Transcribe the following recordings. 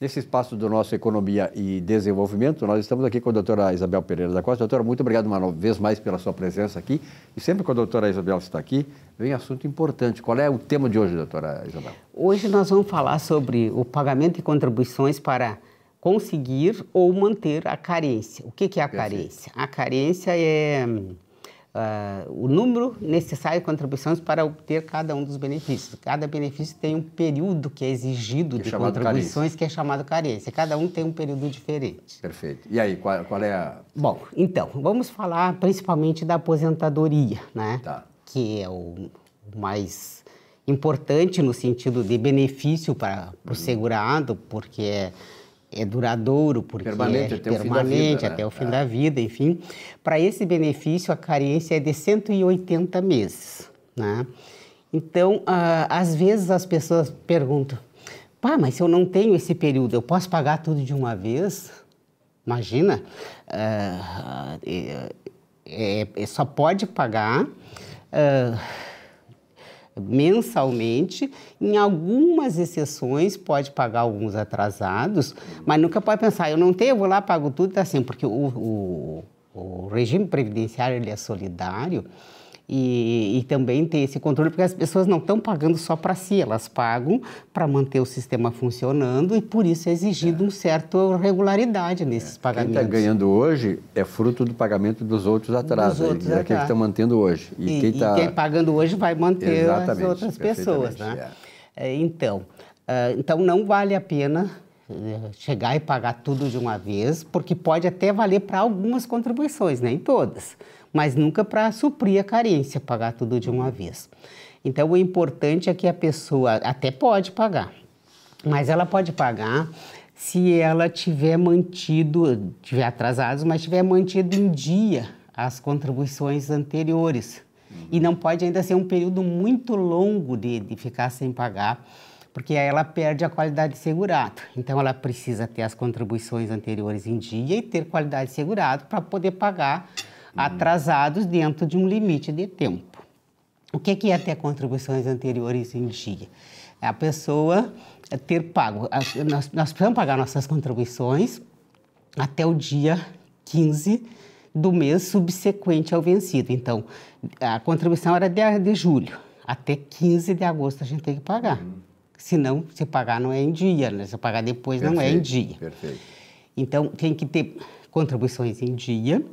Nesse espaço do nosso Economia e Desenvolvimento, nós estamos aqui com a doutora Isabel Pereira da Costa. Doutora, muito obrigado uma vez mais pela sua presença aqui. E sempre que a doutora Isabel está aqui, vem assunto importante. Qual é o tema de hoje, doutora Isabel? Hoje nós vamos falar sobre o pagamento de contribuições para conseguir ou manter a carência. O que, que é a Perfeito. carência? A carência é uh, o número necessário de contribuições para obter cada um dos benefícios. Cada benefício tem um período que é exigido que é de contribuições carência. que é chamado carência. Cada um tem um período diferente. Perfeito. E aí, qual, qual é a... Bom, então, vamos falar principalmente da aposentadoria, né? Tá. Que é o mais importante no sentido de benefício para o uhum. segurado, porque é é duradouro, porque permanente, é até permanente o até o fim da vida, enfim. Para esse benefício, a carência é de 180 meses. Né? Então, ah, às vezes as pessoas perguntam, pá, mas se eu não tenho esse período, eu posso pagar tudo de uma vez? Imagina, ah, é, é, é, só pode pagar ah, mensalmente. Em algumas exceções, pode pagar alguns atrasados, mas nunca pode pensar, eu não tenho, eu vou lá, pago tudo, tá assim, porque o, o, o regime previdenciário ele é solidário e, e, também tem esse controle, porque as pessoas não estão pagando só para si, elas pagam para manter o sistema funcionando e por isso é exigido é. um certo regularidade nesses é. pagamentos. Quem está ganhando hoje é fruto do pagamento dos outros atrás, dos outros é quem está mantendo hoje. E, e quem está tá pagando hoje vai manter Exatamente, as outras pessoas, né? É. é então, uh, então não vale a pena chegar e pagar tudo de uma vez, porque pode até valer para algumas contribuições, nem todas mas nunca para suprir a carência, pagar tudo de uma vez. Então, o importante é que a pessoa até pode pagar, mas ela pode pagar se ela tiver mantido, tiver atrasado, mas tiver mantido em dia as contribuições anteriores. E não pode ainda ser um período muito longo de, de ficar sem pagar, porque aí ela perde a qualidade de segurado. Então, ela precisa ter as contribuições anteriores em dia e ter qualidade de segurado para poder pagar atrasados dentro de um limite de tempo. O que é ter contribuições anteriores em dia? É a pessoa ter pago, nós, nós precisamos pagar nossas contribuições até o dia 15 do mês subsequente ao vencido. Então, a contribuição era de, de julho, até 15 de agosto a gente tem que pagar. Se não, se pagar não é em dia, né? se pagar depois perfeito, não é em dia. Perfeito. Então, tem que ter contribuições em dia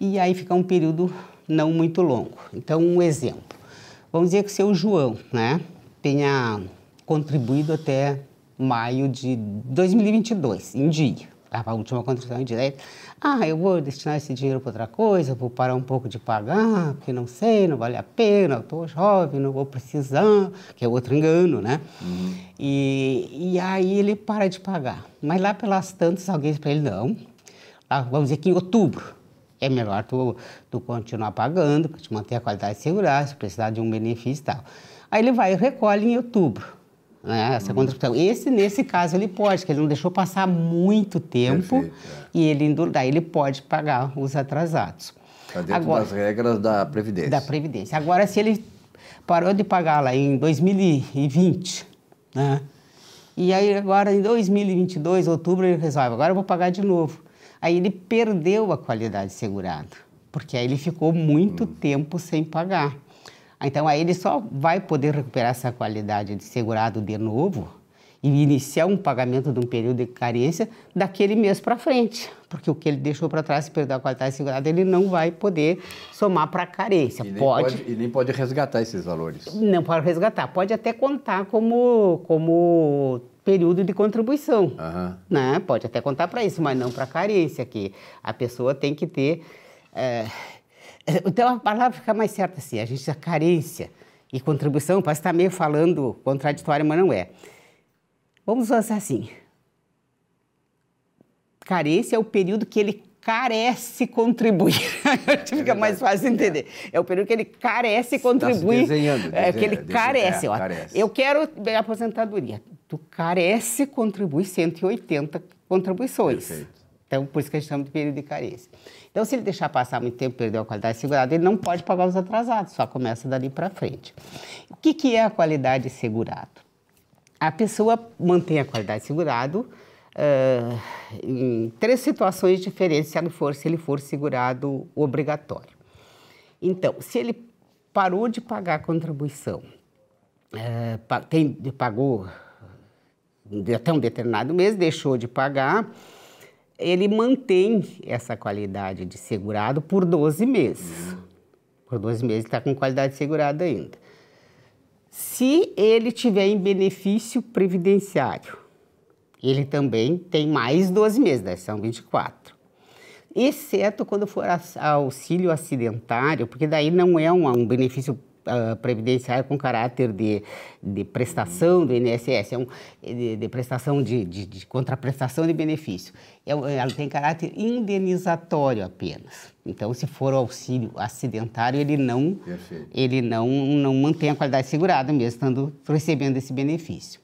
e aí fica um período não muito longo. Então, um exemplo. Vamos dizer que o seu João né, tenha contribuído até maio de 2022, em dia. A última contribuição indireta. Ah, eu vou destinar esse dinheiro para outra coisa, vou parar um pouco de pagar, porque não sei, não vale a pena, eu estou jovem, não vou precisar, que é outro engano, né? Uhum. E, e aí ele para de pagar. Mas lá pelas tantas, alguém diz para ele, não, lá, vamos dizer que em outubro, é melhor tu, tu continuar pagando para te manter a qualidade de segurança, se precisar de um benefício e tal. Aí ele vai e recolhe em outubro. Né, essa. Esse, nesse caso, ele pode, porque ele não deixou passar muito tempo Perfeito, é. e ele, daí ele pode pagar os atrasados. Está dentro Agora, das regras da Previdência. Da Previdência. Agora, se ele parou de pagar lá em 2020, né? E aí agora em 2022, outubro, ele resolve, agora eu vou pagar de novo aí ele perdeu a qualidade segurada, porque aí ele ficou muito hum. tempo sem pagar. Então aí ele só vai poder recuperar essa qualidade de segurado de novo e iniciar um pagamento de um período de carência daquele mês para frente, porque o que ele deixou para trás, se perdeu a qualidade segurada, ele não vai poder somar para a carência. E pode, pode, e nem pode resgatar esses valores. Não pode resgatar, pode até contar como, como período de contribuição. Uhum. Né? Pode até contar para isso, mas não para carência, que a pessoa tem que ter. É... Então a palavra fica mais certa assim: a gente a carência e contribuição, parece estar meio falando contraditório, mas não é. Vamos fazer assim: carência é o período que ele carece contribuir. Fica mais fácil de entender. É. é o período que ele carece contribuir. Tá desenhando, é que ele carece. É, carece. Eu quero a aposentadoria tu carece contribui 180 contribuições. Perfeito. Então, por isso que a gente chama de período de carência. Então, se ele deixar passar muito tempo, perder a qualidade segurada, ele não pode pagar os atrasados, só começa dali para frente. O que, que é a qualidade segurado? A pessoa mantém a qualidade segurado uh, em três situações diferentes se ele for, se ele for segurado obrigatório. Então, se ele parou de pagar a contribuição, uh, tem, pagou até um determinado mês, deixou de pagar, ele mantém essa qualidade de segurado por 12 meses. Por 12 meses está com qualidade de segurado ainda. Se ele tiver em benefício previdenciário, ele também tem mais 12 meses, daí são 24. Exceto quando for auxílio acidentário, porque daí não é um, um benefício uh, previdenciário com caráter de, de prestação do INSS, é um, de, de prestação de, de, de, contraprestação de benefício. É, ela tem caráter indenizatório apenas. Então, se for o auxílio acidentário, ele não, ele não, não mantém a qualidade segurada, mesmo estando recebendo esse benefício.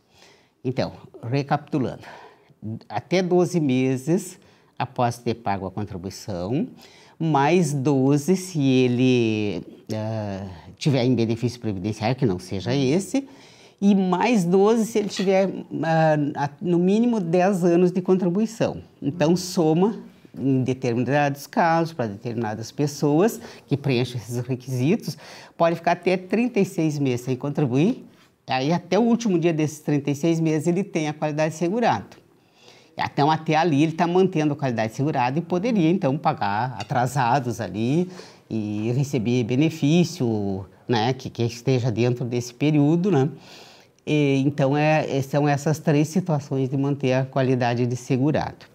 Então, recapitulando, até 12 meses após ter pago a contribuição, mais 12 se ele uh, tiver em benefício previdenciário, que não seja esse, e mais 12 se ele tiver uh, no mínimo 10 anos de contribuição. Então, soma em determinados casos, para determinadas pessoas que preenchem esses requisitos, pode ficar até 36 meses sem contribuir Aí até o último dia desses 36 meses ele tem a qualidade segurada. Então até ali ele está mantendo a qualidade segurada e poderia então pagar atrasados ali e receber benefício, né, que, que esteja dentro desse período, né? E, então é, são essas três situações de manter a qualidade de segurado.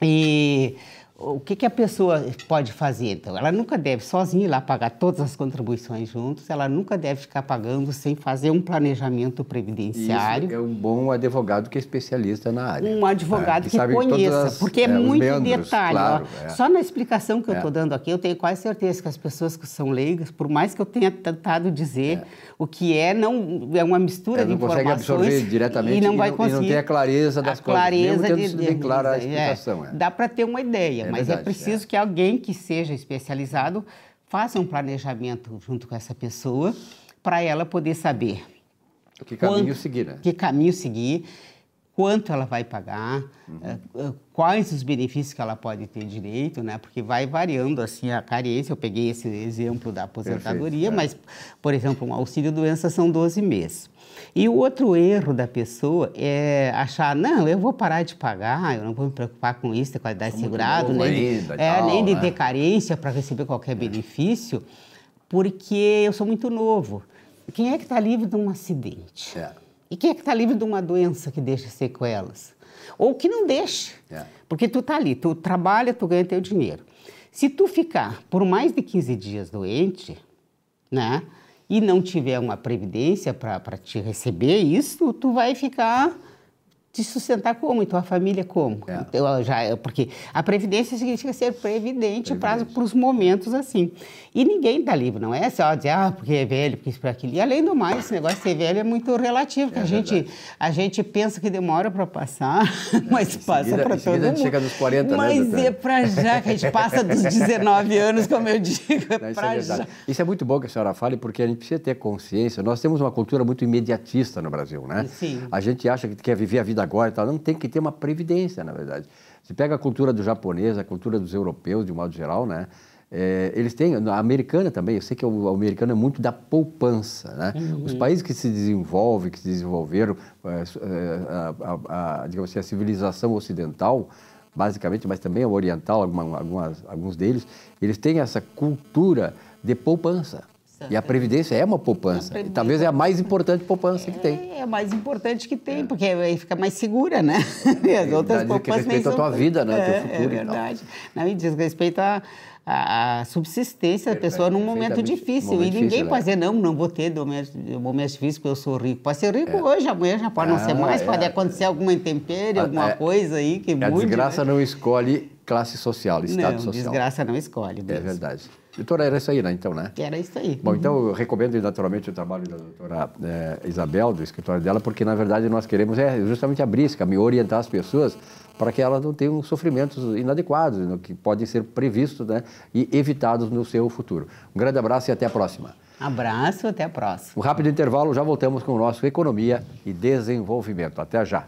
E o que, que, a pessoa pode fazer, então? Ela nunca deve sozinha ir lá pagar todas as contribuições juntos, ela nunca deve ficar pagando sem fazer um planejamento previdenciário. Isso é um bom advogado que é especialista na área. Um advogado é, que, que conheça, as, porque é, é muito membros, detalhe. Claro, é. Só na explicação que eu estou é. dando aqui, eu tenho quase certeza que as pessoas que são leigas, por mais que eu tenha tentado dizer é. o que é, não é uma mistura de informações. Não consegue absorver diretamente e não vai conseguir. E não tem a clareza das a clareza coisas, mesmo de, bem clara a explicação. Dá para ter uma ideia, mas é verdade, é preciso que alguém que seja especializado faça um planejamento junto com essa pessoa para ela poder saber que caminho seguir, né? Que caminho seguir, quanto ela vai pagar, uhum. uh, quais os benefícios que ela pode ter direito, né? Porque vai variando assim a carência. Eu peguei esse exemplo da aposentadoria, Perfeito, é. mas, por exemplo, um auxílio doença são 12 meses. E o outro erro da pessoa é achar, não, eu vou parar de pagar, eu não vou me preocupar com isso, ter qualidade segurada, nem, de, é, tal, nem de ter né? carência para receber qualquer benefício, porque eu sou muito novo. Quem é que está livre de um acidente? É. E quem é que está livre de uma doença que deixa sequelas? Ou que não deixa. É. Porque tu está ali, tu trabalha, tu ganha teu dinheiro. Se tu ficar por mais de 15 dias doente, né? e não tiver uma previdência para te receber isso, tu vai ficar te sustentar como? E tua família como? É. Então, já, porque a previdência significa ser previdente, para os momentos assim. E ninguém está livre, não é só dizer, ah, porque é velho, porque isso, por aquilo. E além do mais, esse negócio de ser velho é muito relativo, é a, gente, a gente pensa que demora para passar, é, mas passa para todo mundo. chega nos 40, né, mas né? É para já, que a gente passa dos 19 anos, como eu digo, é para é já. Isso é muito bom que a senhora fale, porque a gente precisa ter consciência. Nós temos uma cultura muito imediatista no Brasil, né? Sim. A gente acha que quer viver a vida agora e tal. Não tem que ter uma previdência, na verdade. Você pega a cultura do japonês, a cultura dos europeus, de um modo geral, né? É, eles têm, a americana também, eu sei que o, americano é muito da poupança. Né? Uhum. Os países que se desenvolvem, que se desenvolveram, é, a, a, a, digamos assim, a civilização ocidental, basicamente, mas também a oriental, alguma, algumas, alguns deles, eles têm essa cultura de poupança. E a Previdência é uma poupança. Talvez é a mais importante poupança é, que tem. É a mais importante que tem, é. porque aí fica mais segura, né? E as outras poupanças. Que respeita a tua vida, né? É, teu futuro. É verdade. Não, e diz respeito a, a, subsistência da pessoa num momento difícil. Momento e ninguém difícil, pode né? dizer, não, não vou ter momentos difíceis porque eu sou rico. Pode ser rico é. hoje, amanhã já pode não ser mais, pode acontecer alguma intempérie, alguma coisa aí que mude. A desgraça né? não escolhe classe social, estado não, social. desgraça não escolhe. Mesmo. É verdade. Doutora, era isso aí, né? Então, né? Era isso aí. Bom, então eu recomendo naturalmente o trabalho da doutora é, Isabel, do escritório dela, porque na verdade nós queremos é justamente abrir esse caminho, orientar as pessoas para que elas não tenham sofrimentos inadequados, que podem ser previstos né, e evitados no seu futuro. Um grande abraço e até a próxima. Abraço, até a próxima. Um rápido intervalo, já voltamos com o nosso Economia e Desenvolvimento. Até já.